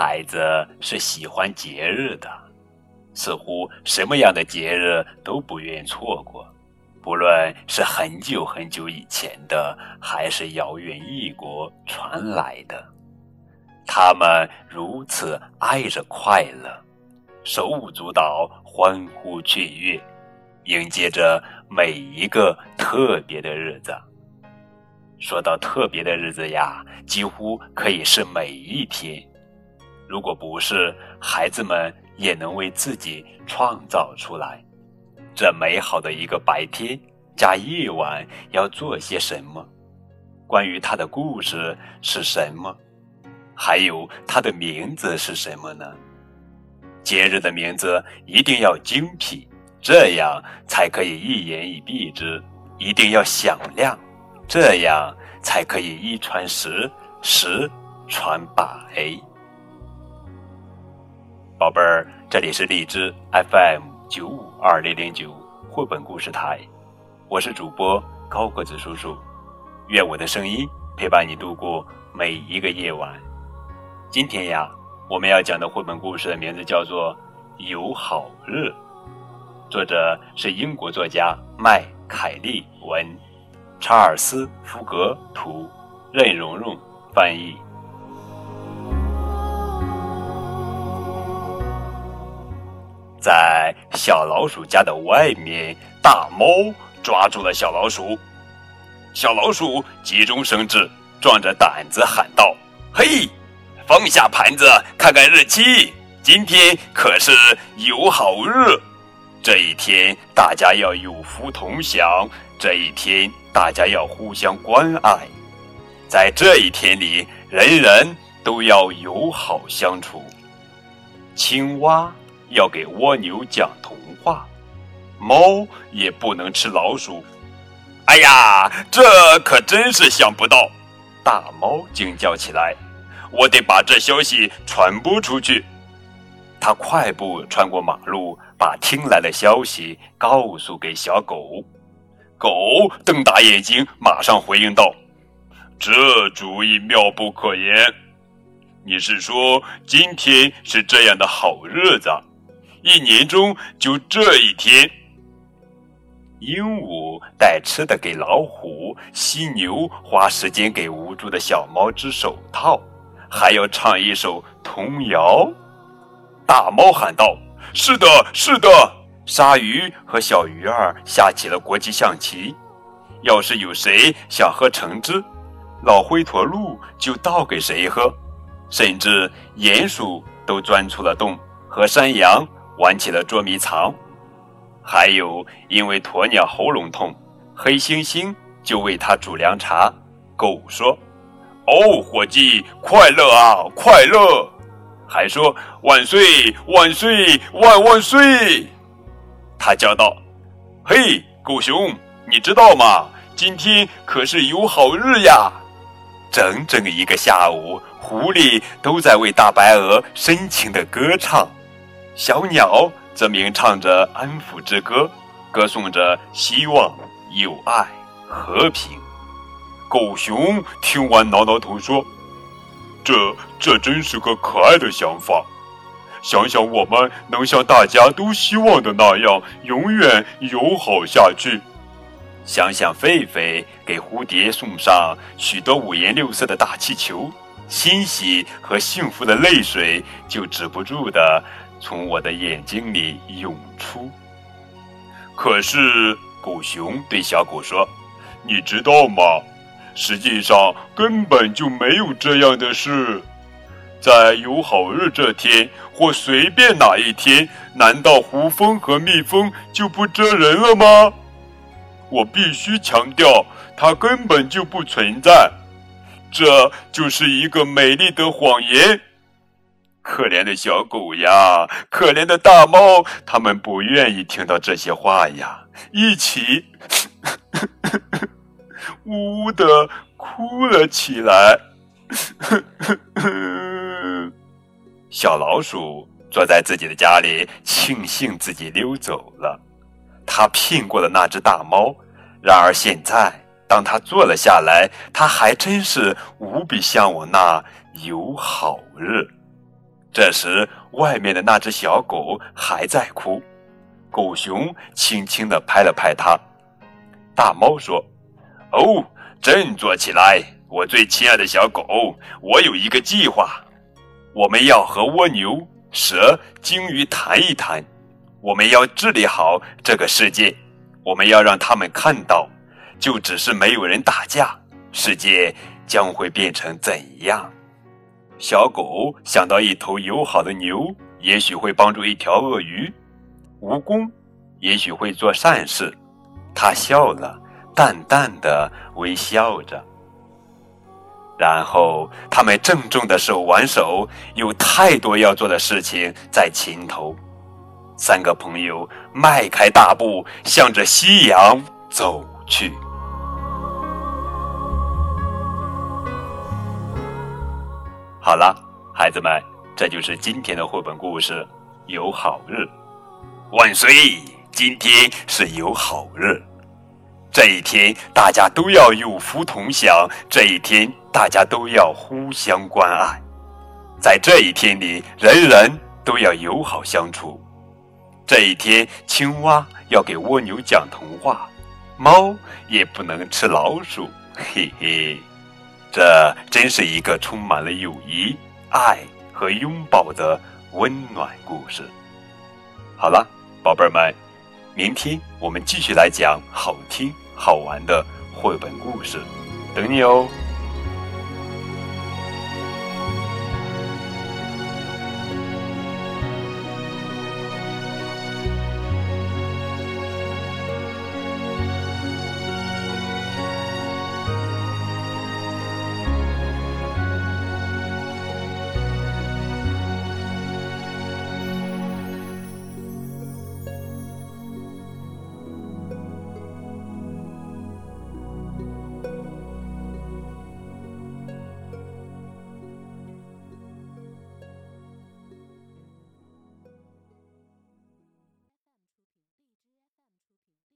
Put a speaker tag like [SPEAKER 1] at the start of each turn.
[SPEAKER 1] 孩子是喜欢节日的，似乎什么样的节日都不愿错过，不论是很久很久以前的，还是遥远异国传来的。他们如此爱着快乐，手舞足蹈，欢呼雀跃，迎接着每一个特别的日子。说到特别的日子呀，几乎可以是每一天。如果不是，孩子们也能为自己创造出来。这美好的一个白天加夜晚要做些什么？关于他的故事是什么？还有他的名字是什么呢？节日的名字一定要精辟，这样才可以一言以蔽之；一定要响亮。这样才可以一传十，十传百。宝贝儿，这里是荔枝 FM 九五二零零九绘本故事台，我是主播高个子叔叔，愿我的声音陪伴你度过每一个夜晚。今天呀，我们要讲的绘本故事的名字叫做《有好日》，作者是英国作家麦凯利文。查尔斯·福格图，任蓉蓉翻译。在小老鼠家的外面，大猫抓住了小老鼠。小老鼠急中生智，壮着胆子喊道：“嘿，放下盘子，看看日期，今天可是友好日。这一天，大家要有福同享。这一天。”大家要互相关爱，在这一天里，人人都要友好相处。青蛙要给蜗牛讲童话，猫也不能吃老鼠。哎呀，这可真是想不到！大猫惊叫起来：“我得把这消息传播出去。”它快步穿过马路，把听来的消息告诉给小狗。狗瞪大眼睛，马上回应道：“这主意妙不可言。你是说今天是这样的好日子，一年中就这一天？”鹦鹉带吃的给老虎，犀牛花时间给无助的小猫织手套，还要唱一首童谣。大猫喊道：“是的，是的。”鲨鱼和小鱼儿下起了国际象棋。要是有谁想喝橙汁，老灰驼鹿就倒给谁喝。甚至鼹鼠都钻出了洞，和山羊玩起了捉迷藏。还有因为鸵鸟喉咙痛，黑猩猩就为它煮凉茶。狗说：“哦，伙计，快乐啊，快乐！”还说：“万岁，万岁，万万岁！”他叫道：“嘿，狗熊，你知道吗？今天可是有好日呀！”整整一个下午，狐狸都在为大白鹅深情的歌唱，小鸟则鸣唱着安抚之歌，歌颂着希望、友爱、和平。狗熊听完挠挠头说：“这这真是个可爱的想法。”想想我们能像大家都希望的那样永远友好下去。想想狒狒给蝴蝶送上许多五颜六色的大气球，欣喜和幸福的泪水就止不住的从我的眼睛里涌出。可是，狗熊对小狗说：“你知道吗？实际上根本就没有这样的事。”在有好日这天，或随便哪一天，难道胡蜂和蜜蜂就不蛰人了吗？我必须强调，它根本就不存在，这就是一个美丽的谎言。可怜的小狗呀，可怜的大猫，他们不愿意听到这些话呀，一起 呜呜的哭了起来。小老鼠坐在自己的家里，庆幸自己溜走了。他骗过了那只大猫。然而现在，当他坐了下来，他还真是无比向往那友好日。这时，外面的那只小狗还在哭。狗熊轻轻地拍了拍它。大猫说：“哦，振作起来，我最亲爱的小狗，我有一个计划。我们要和蜗牛、蛇、鲸鱼谈一谈。我们要治理好这个世界。我们要让他们看到，就只是没有人打架，世界将会变成怎样。”小狗想到一头友好的牛，也许会帮助一条鳄鱼。蜈蚣也许会做善事，它笑了，淡淡的微笑着。然后他们郑重的手挽手，有太多要做的事情在前头。三个朋友迈开大步，向着夕阳走去。好了，孩子们，这就是今天的绘本故事。有好日。万岁！今天是有好日，这一天大家都要有福同享，这一天大家都要互相关爱，在这一天里，人人都要友好相处。这一天，青蛙要给蜗牛讲童话，猫也不能吃老鼠，嘿嘿，这真是一个充满了友谊、爱和拥抱的温暖故事。好了。宝贝儿们，明天我们继续来讲好听好玩的绘本故事，等你哦。